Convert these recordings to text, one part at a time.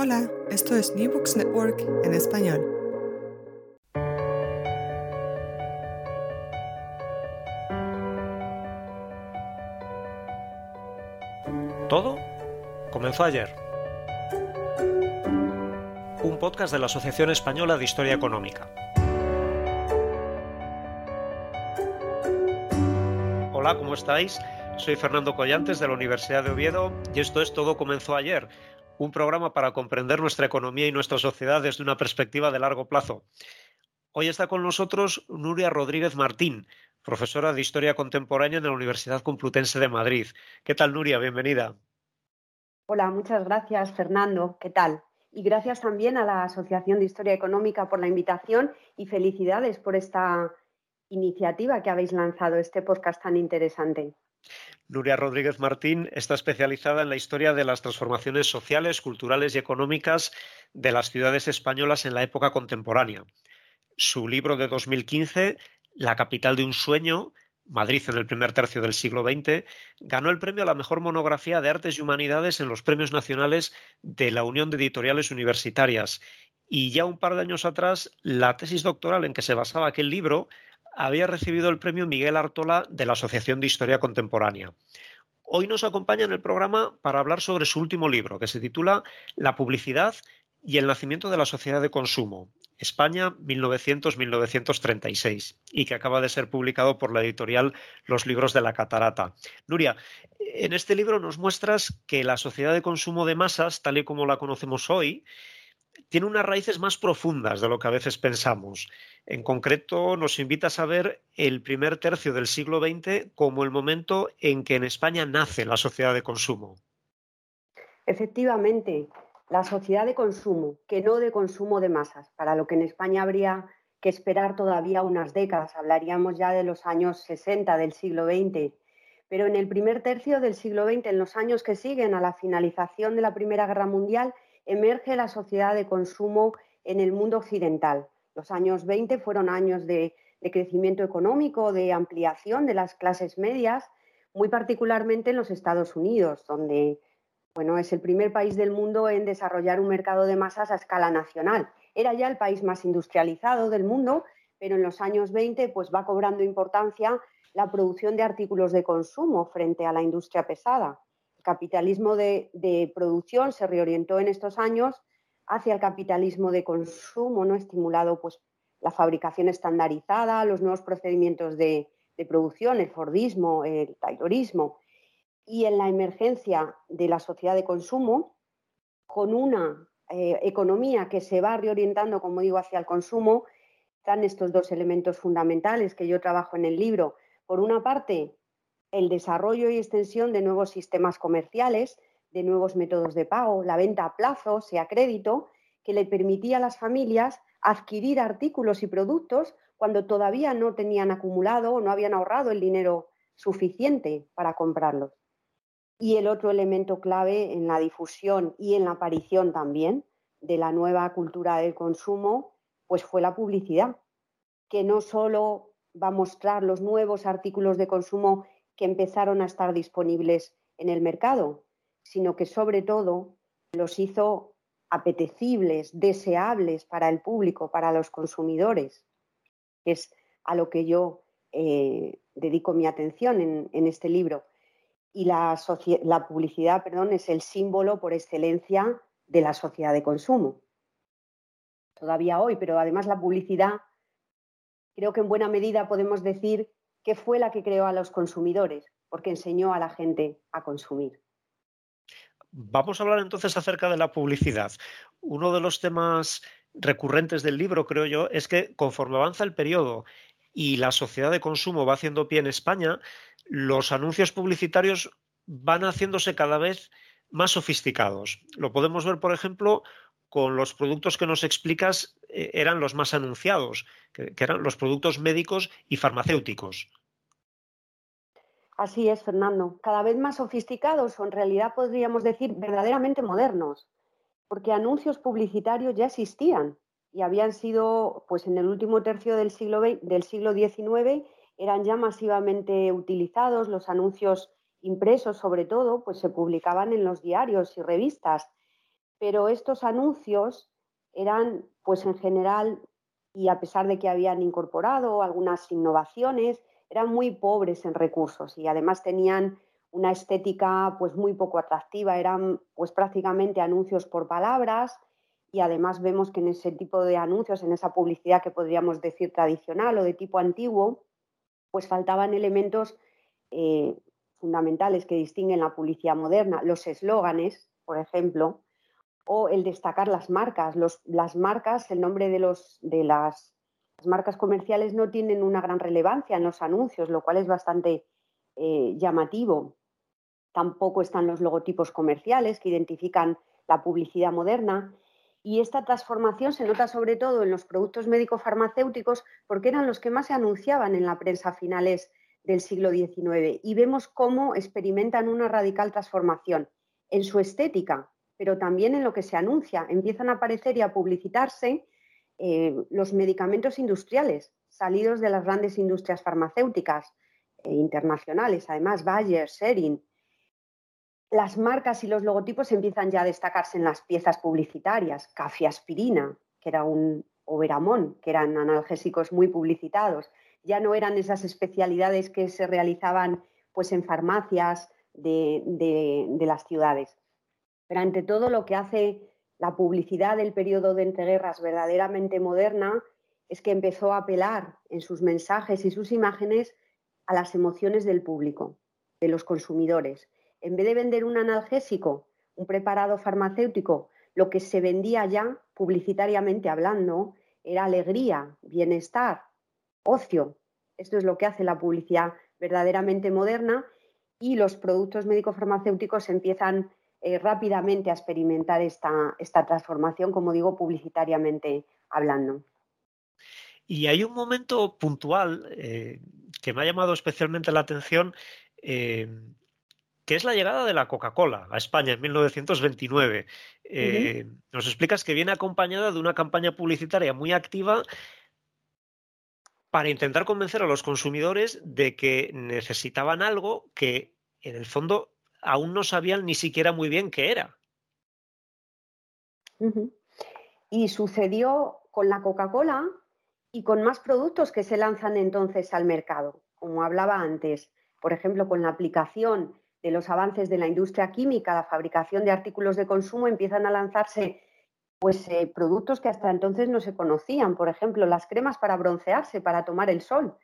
Hola, esto es New Books Network en español. Todo comenzó ayer. Un podcast de la Asociación Española de Historia Económica. Hola, ¿cómo estáis? Soy Fernando Collantes de la Universidad de Oviedo y esto es Todo comenzó ayer, un programa para comprender nuestra economía y nuestra sociedad desde una perspectiva de largo plazo. Hoy está con nosotros Nuria Rodríguez Martín, profesora de Historia Contemporánea en la Universidad Complutense de Madrid. ¿Qué tal, Nuria? Bienvenida. Hola, muchas gracias, Fernando. ¿Qué tal? Y gracias también a la Asociación de Historia Económica por la invitación y felicidades por esta iniciativa que habéis lanzado, este podcast tan interesante. Nuria Rodríguez Martín está especializada en la historia de las transformaciones sociales, culturales y económicas de las ciudades españolas en la época contemporánea. Su libro de 2015, La capital de un sueño, Madrid en el primer tercio del siglo XX, ganó el premio a la mejor monografía de artes y humanidades en los premios nacionales de la Unión de Editoriales Universitarias. Y ya un par de años atrás, la tesis doctoral en que se basaba aquel libro había recibido el premio Miguel Artola de la Asociación de Historia Contemporánea. Hoy nos acompaña en el programa para hablar sobre su último libro, que se titula La publicidad y el nacimiento de la sociedad de consumo, España 1900-1936, y que acaba de ser publicado por la editorial Los Libros de la Catarata. Nuria, en este libro nos muestras que la sociedad de consumo de masas, tal y como la conocemos hoy, tiene unas raíces más profundas de lo que a veces pensamos. En concreto, nos invita a saber el primer tercio del siglo XX como el momento en que en España nace la sociedad de consumo. Efectivamente, la sociedad de consumo, que no de consumo de masas, para lo que en España habría que esperar todavía unas décadas, hablaríamos ya de los años 60 del siglo XX, pero en el primer tercio del siglo XX, en los años que siguen a la finalización de la Primera Guerra Mundial, emerge la sociedad de consumo en el mundo occidental. Los años 20 fueron años de, crecimiento económico, de ampliación de las clases medias, muy particularmente en los Estados Unidos, donde bueno, es el primer país del mundo en desarrollar un mercado de masas a escala nacional. Era ya el país más industrializado del mundo, pero en los años 20 pues, va cobrando importancia la producción de artículos de consumo frente a la industria pesada capitalismo de, producción se reorientó en estos años hacia el capitalismo de consumo, ¿no? estimulado pues, la fabricación estandarizada, los nuevos procedimientos de, producción, el Fordismo, el Taylorismo, y en la emergencia de la sociedad de consumo, con una eh, economía que se va reorientando, como digo, hacia el consumo, están estos dos elementos fundamentales que yo trabajo en el libro. Por una parte, el desarrollo y extensión de nuevos sistemas comerciales, de nuevos métodos de pago, la venta a plazo, sea crédito, que le permitía a las familias adquirir artículos y productos cuando todavía no tenían acumulado o no habían ahorrado el dinero suficiente para comprarlos. Y el otro elemento clave en la difusión y en la aparición también de la nueva cultura del consumo, pues fue la publicidad, que no solo va a mostrar los nuevos artículos de consumo que empezaron a estar disponibles en el mercado, sino que sobre todo los hizo apetecibles, deseables para el público, para los consumidores, es a lo que yo eh, dedico mi atención en, este libro. Y la, la publicidad perdón, es el símbolo por excelencia de la sociedad de consumo. Todavía hoy, pero además la publicidad, creo que en buena medida podemos decir que fue la que creó a los consumidores, porque enseñó a la gente a consumir. Vamos a hablar entonces acerca de la publicidad. Uno de los temas recurrentes del libro, creo yo, es que conforme avanza el periodo y la sociedad de consumo va haciendo pie en España, los anuncios publicitarios van haciéndose cada vez más sofisticados. Lo podemos ver, por ejemplo, con los productos que nos explicas eh, eran los más anunciados, que, eran los productos médicos y farmacéuticos. Así es, Fernando. Cada vez más sofisticados o en realidad podríamos decir verdaderamente modernos, porque anuncios publicitarios ya existían y habían sido, pues en el último tercio del siglo, del siglo XIX, eran ya masivamente utilizados. Los anuncios impresos, sobre todo, pues se publicaban en los diarios y revistas pero estos anuncios eran, pues en general, y a pesar de que habían incorporado algunas innovaciones, eran muy pobres en recursos y además tenían una estética pues muy poco atractiva, eran pues prácticamente anuncios por palabras y además vemos que en ese tipo de anuncios, en esa publicidad que podríamos decir tradicional o de tipo antiguo, pues faltaban elementos eh, fundamentales que distinguen la publicidad moderna, los eslóganes, por ejemplo, o el destacar las marcas. las marcas, el nombre de, los, de las, marcas comerciales no tienen una gran relevancia en los anuncios, lo cual es bastante eh, llamativo. Tampoco están los logotipos comerciales que identifican la publicidad moderna. Y esta transformación se nota sobre todo en los productos médico-farmacéuticos porque eran los que más se anunciaban en la prensa a finales del siglo XIX. Y vemos cómo experimentan una radical transformación en su estética, pero también en lo que se anuncia. Empiezan a aparecer y a publicitarse eh, los medicamentos industriales salidos de las grandes industrias farmacéuticas e internacionales, además Bayer, Serin. Las marcas y los logotipos empiezan ya a destacarse en las piezas publicitarias. Cafiaspirina, que era un Oberamón, que eran analgésicos muy publicitados. Ya no eran esas especialidades que se realizaban pues, en farmacias de las ciudades. Pero ante todo lo que hace la publicidad del periodo de entreguerras verdaderamente moderna es que empezó a apelar en sus mensajes y sus imágenes a las emociones del público, de los consumidores. En vez de vender un analgésico, un preparado farmacéutico, lo que se vendía ya publicitariamente hablando era alegría, bienestar, ocio. Esto es lo que hace la publicidad verdaderamente moderna y los productos médico-farmacéuticos empiezan eh, rápidamente a experimentar esta, esta transformación, como digo, publicitariamente hablando. Y hay un momento puntual eh, que me ha llamado especialmente la atención, eh, que es la llegada de la Coca-Cola a España en 1929. Nos explicas que viene acompañada de una campaña publicitaria muy activa para intentar convencer a los consumidores de que necesitaban algo que en el fondo aún no sabían ni siquiera muy bien qué era. Y sucedió con la Coca-Cola y con más productos que se lanzan entonces al mercado, como hablaba antes, por ejemplo, con la aplicación de los avances de la industria química, la fabricación de artículos de consumo, empiezan a lanzarse pues eh, productos que hasta entonces no se conocían, por ejemplo, las cremas para broncearse, para tomar el sol.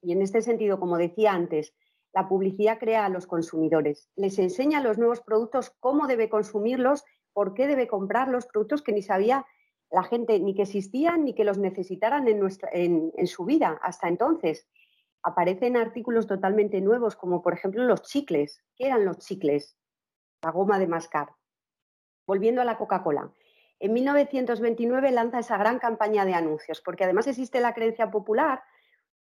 Y en este sentido, como decía antes, la publicidad crea a los consumidores, les enseña los nuevos productos, cómo debe consumirlos, por qué debe comprar los productos que ni sabía la gente ni que existían ni que los necesitaran en, nuestra, en, su vida hasta entonces. Aparecen artículos totalmente nuevos, como por ejemplo los chicles. ¿Qué eran los chicles? La goma de mascar. Volviendo a la Coca-Cola. En 1929 lanza esa gran campaña de anuncios, porque además existe la creencia popular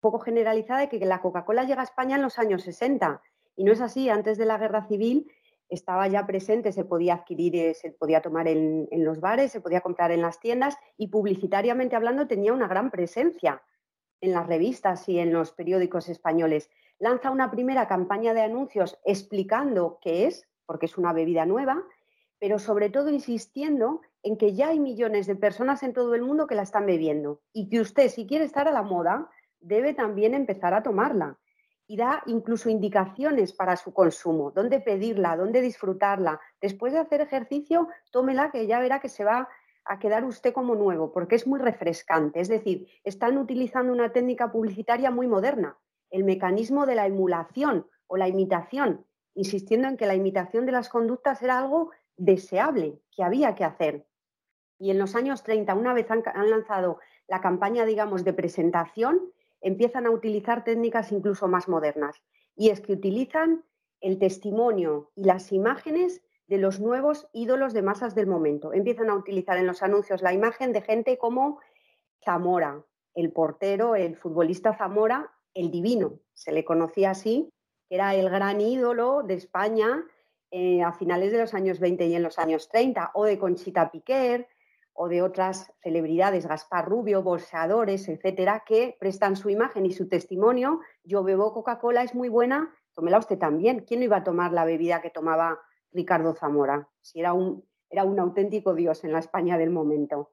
poco generalizada de que la Coca-Cola llega a España en los años 60. Y no es así, antes de la guerra civil estaba ya presente, se podía adquirir, eh, se podía tomar en, los bares, se podía comprar en las tiendas y publicitariamente hablando tenía una gran presencia en las revistas y en los periódicos españoles. Lanza una primera campaña de anuncios explicando qué es, porque es una bebida nueva, pero sobre todo insistiendo en que ya hay millones de personas en todo el mundo que la están bebiendo y que usted, si quiere estar a la moda, debe también empezar a tomarla y da incluso indicaciones para su consumo, dónde pedirla, dónde disfrutarla. Después de hacer ejercicio, tómela que ya verá que se va a quedar usted como nuevo, porque es muy refrescante. Es decir, están utilizando una técnica publicitaria muy moderna, el mecanismo de la emulación o la imitación, insistiendo en que la imitación de las conductas era algo deseable, que había que hacer. Y en los años 30, una vez han, lanzado la campaña, digamos, de presentación, empiezan a utilizar técnicas incluso más modernas. Y es que utilizan el testimonio y las imágenes de los nuevos ídolos de masas del momento. Empiezan a utilizar en los anuncios la imagen de gente como Zamora, el portero, el futbolista Zamora, el divino, se le conocía así, era el gran ídolo de España eh, a finales de los años 20 y en los años 30, o de Conchita Piquer, o de otras celebridades, Gaspar Rubio, bolseadores, etcétera, que prestan su imagen y su testimonio. Yo bebo Coca-Cola, es muy buena, tómela usted también. ¿Quién no iba a tomar la bebida que tomaba Ricardo Zamora? Si era un, era un auténtico dios en la España del momento.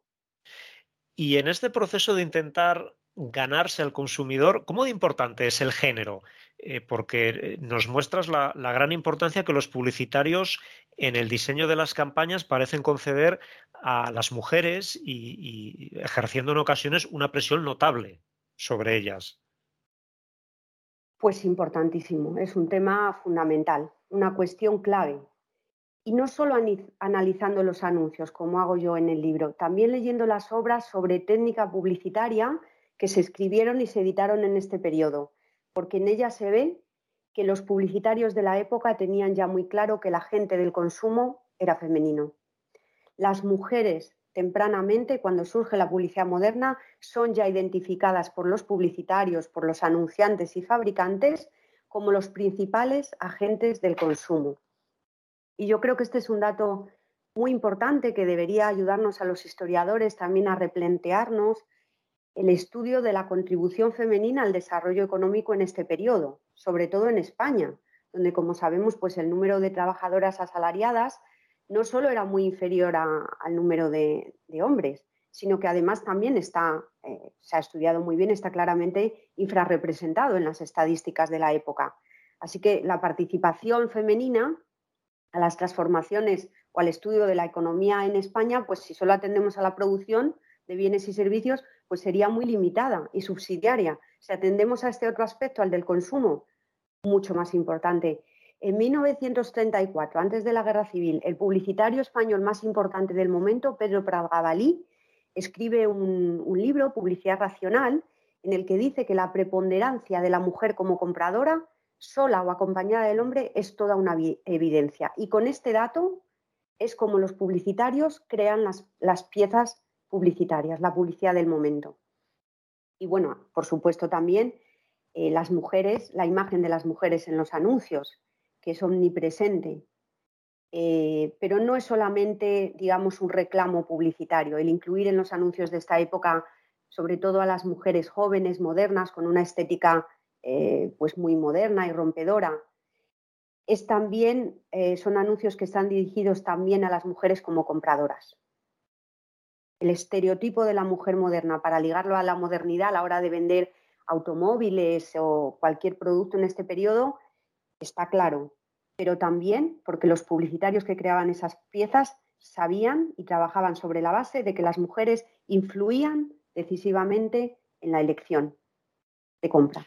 Y en este proceso de intentar ganarse al consumidor, ¿cómo de importante es el género? Eh, porque eh, nos muestras la, gran importancia que los publicitarios en el diseño de las campañas parecen conceder a las mujeres y, y ejerciendo en ocasiones una presión notable sobre ellas. Pues importantísimo, es un tema fundamental, una cuestión clave. Y no solo analizando los anuncios, como hago yo en el libro, también leyendo las obras sobre técnica publicitaria que se escribieron y se editaron en este periodo, porque en ella se ve que los publicitarios de la época tenían ya muy claro que la gente del consumo era femenino. Las mujeres tempranamente, cuando surge la publicidad moderna, son ya identificadas por los publicitarios, por los anunciantes y fabricantes como los principales agentes del consumo. Y yo creo que este es un dato muy importante que debería ayudarnos a los historiadores también a replantearnos el estudio de la contribución femenina al desarrollo económico en este periodo, sobre todo en España, donde, como sabemos, pues el número de trabajadoras asalariadas no solo era muy inferior al número de, hombres, sino que además también está, eh, se ha estudiado muy bien, está claramente infrarrepresentado en las estadísticas de la época. Así que la participación femenina a las transformaciones o al estudio de la economía en España, pues si solo atendemos a la producción de bienes y servicios, pues sería muy limitada y subsidiaria. Si atendemos a este otro aspecto, al del consumo, mucho más importante. En 1934, antes de la Guerra Civil, el publicitario español más importante del momento, Pedro Pradgabalí, escribe un, libro, Publicidad Racional, en el que dice que la preponderancia de la mujer como compradora, sola o acompañada del hombre, es toda una evidencia. Y con este dato es como los publicitarios crean las piezas publicitarias, la publicidad del momento. Y bueno, por supuesto también eh, las mujeres, la imagen de las mujeres en los anuncios, que es omnipresente. Eh, pero no es solamente, digamos, un reclamo publicitario, el incluir en los anuncios de esta época, sobre todo a las mujeres jóvenes, modernas, con una estética eh, pues muy moderna y rompedora. Es también, son anuncios que están dirigidos también a las mujeres como compradoras el estereotipo de la mujer moderna para ligarlo a la modernidad a la hora de vender automóviles o cualquier producto en este periodo está claro, pero también porque los publicitarios que creaban esas piezas sabían y trabajaban sobre la base de que las mujeres influían decisivamente en la elección de compra.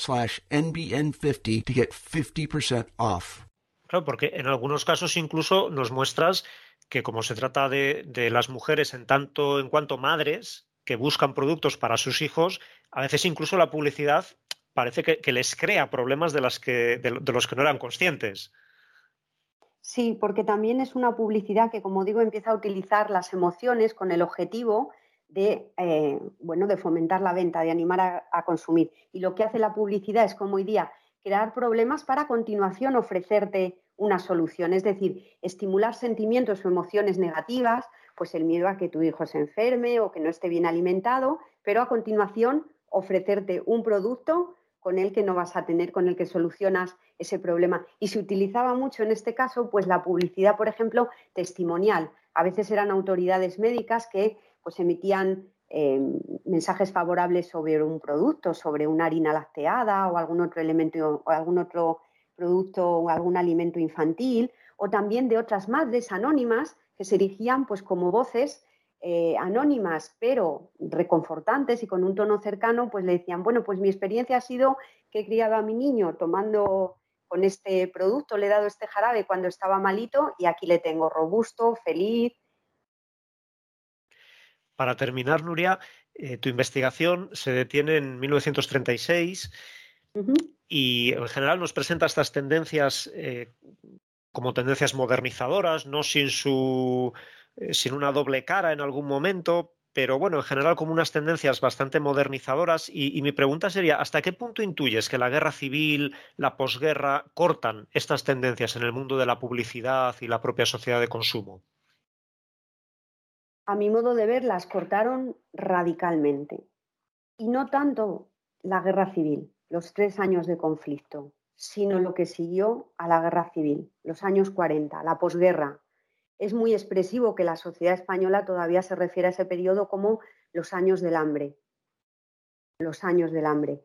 slash NBN50 to get 50% off. Claro, porque en algunos casos incluso nos muestras que como se trata de, de las mujeres en tanto en cuanto madres que buscan productos para sus hijos, a veces incluso la publicidad parece que, que les crea problemas de, las que, de, de los que no eran conscientes. Sí, porque también es una publicidad que, como digo, empieza a utilizar las emociones con el objetivo de, eh, bueno, de fomentar la venta, de animar a, consumir. Y lo que hace la publicidad es, como hoy día, crear problemas para a continuación ofrecerte una solución, es decir, estimular sentimientos o emociones negativas, pues el miedo a que tu hijo se enferme o que no esté bien alimentado, pero a continuación ofrecerte un producto con el que no vas a tener, con el que solucionas ese problema. Y se utilizaba mucho en este caso, pues la publicidad, por ejemplo, testimonial. A veces eran autoridades médicas que pues emitían eh, mensajes favorables sobre un producto, sobre una harina lacteada o algún otro elemento o algún otro producto o algún alimento infantil, o también de otras madres anónimas que se erigían pues como voces eh, anónimas, pero reconfortantes y con un tono cercano, pues le decían, bueno, pues mi experiencia ha sido que he criado a mi niño tomando con este producto, le he dado este jarabe cuando estaba malito y aquí le tengo robusto, feliz. Para terminar, Nuria, eh, tu investigación se detiene en 1936 y en general nos presenta estas tendencias eh, como tendencias modernizadoras, no sin su eh, sin una doble cara en algún momento, pero bueno, en general como unas tendencias bastante modernizadoras. Y, mi pregunta sería, ¿hasta qué punto intuyes que la guerra civil, la posguerra, cortan estas tendencias en el mundo de la publicidad y la propia sociedad de consumo? A mi modo de ver, las cortaron radicalmente. Y no tanto la guerra civil, los tres años de conflicto, sino lo que siguió a la guerra civil, los años 40, la posguerra, es muy expresivo que la sociedad española todavía se refiere a ese periodo como los años del hambre. Los años del hambre.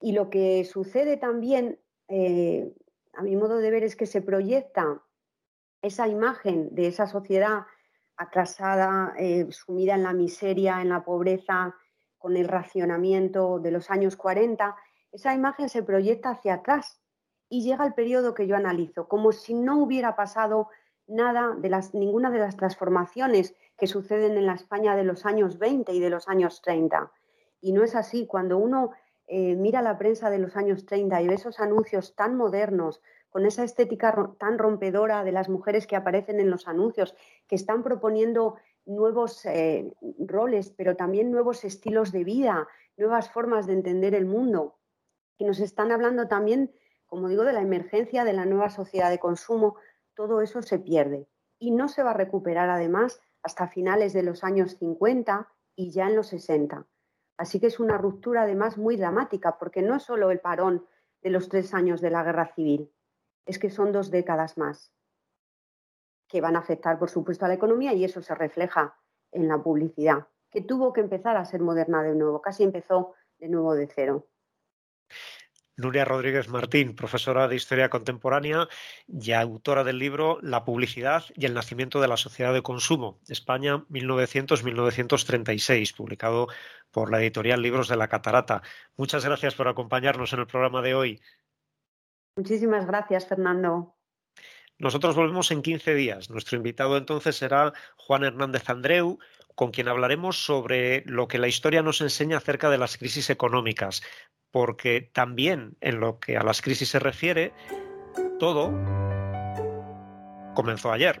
Y lo que sucede también, eh, a mi modo de ver, es que se proyecta esa imagen de esa sociedad atrasada, eh, sumida en la miseria, en la pobreza, con el racionamiento de los años 40, esa imagen se proyecta hacia atrás y llega al periodo que yo analizo, como si no hubiera pasado nada de las, ninguna de las transformaciones que suceden en la España de los años 20 y de los años 30. Y no es así. Cuando uno eh, mira la prensa de los años 30 y ve esos anuncios tan modernos, con esa estética tan rompedora de las mujeres que aparecen en los anuncios, que están proponiendo nuevos eh, roles, pero también nuevos estilos de vida, nuevas formas de entender el mundo, y nos están hablando también, como digo, de la emergencia de la nueva sociedad de consumo, todo eso se pierde y no se va a recuperar además hasta finales de los años 50 y ya en los 60. Así que es una ruptura además muy dramática porque no es solo el parón de los tres años de la guerra civil, es que son dos décadas más que van a afectar, por supuesto, a la economía y eso se refleja en la publicidad, que tuvo que empezar a ser moderna de nuevo, casi empezó de nuevo de cero. Nuria Rodríguez Martín, profesora de Historia Contemporánea y autora del libro La publicidad y el nacimiento de la sociedad de consumo, España 1900-1936, publicado por la editorial Libros de la Catarata. Muchas gracias por acompañarnos en el programa de hoy. Muchísimas gracias, Fernando. Nosotros volvemos en 15 días. Nuestro invitado entonces será Juan Hernández Andreu, con quien hablaremos sobre lo que la historia nos enseña acerca de las crisis económicas, porque también en lo que a las crisis se refiere, todo comenzó ayer.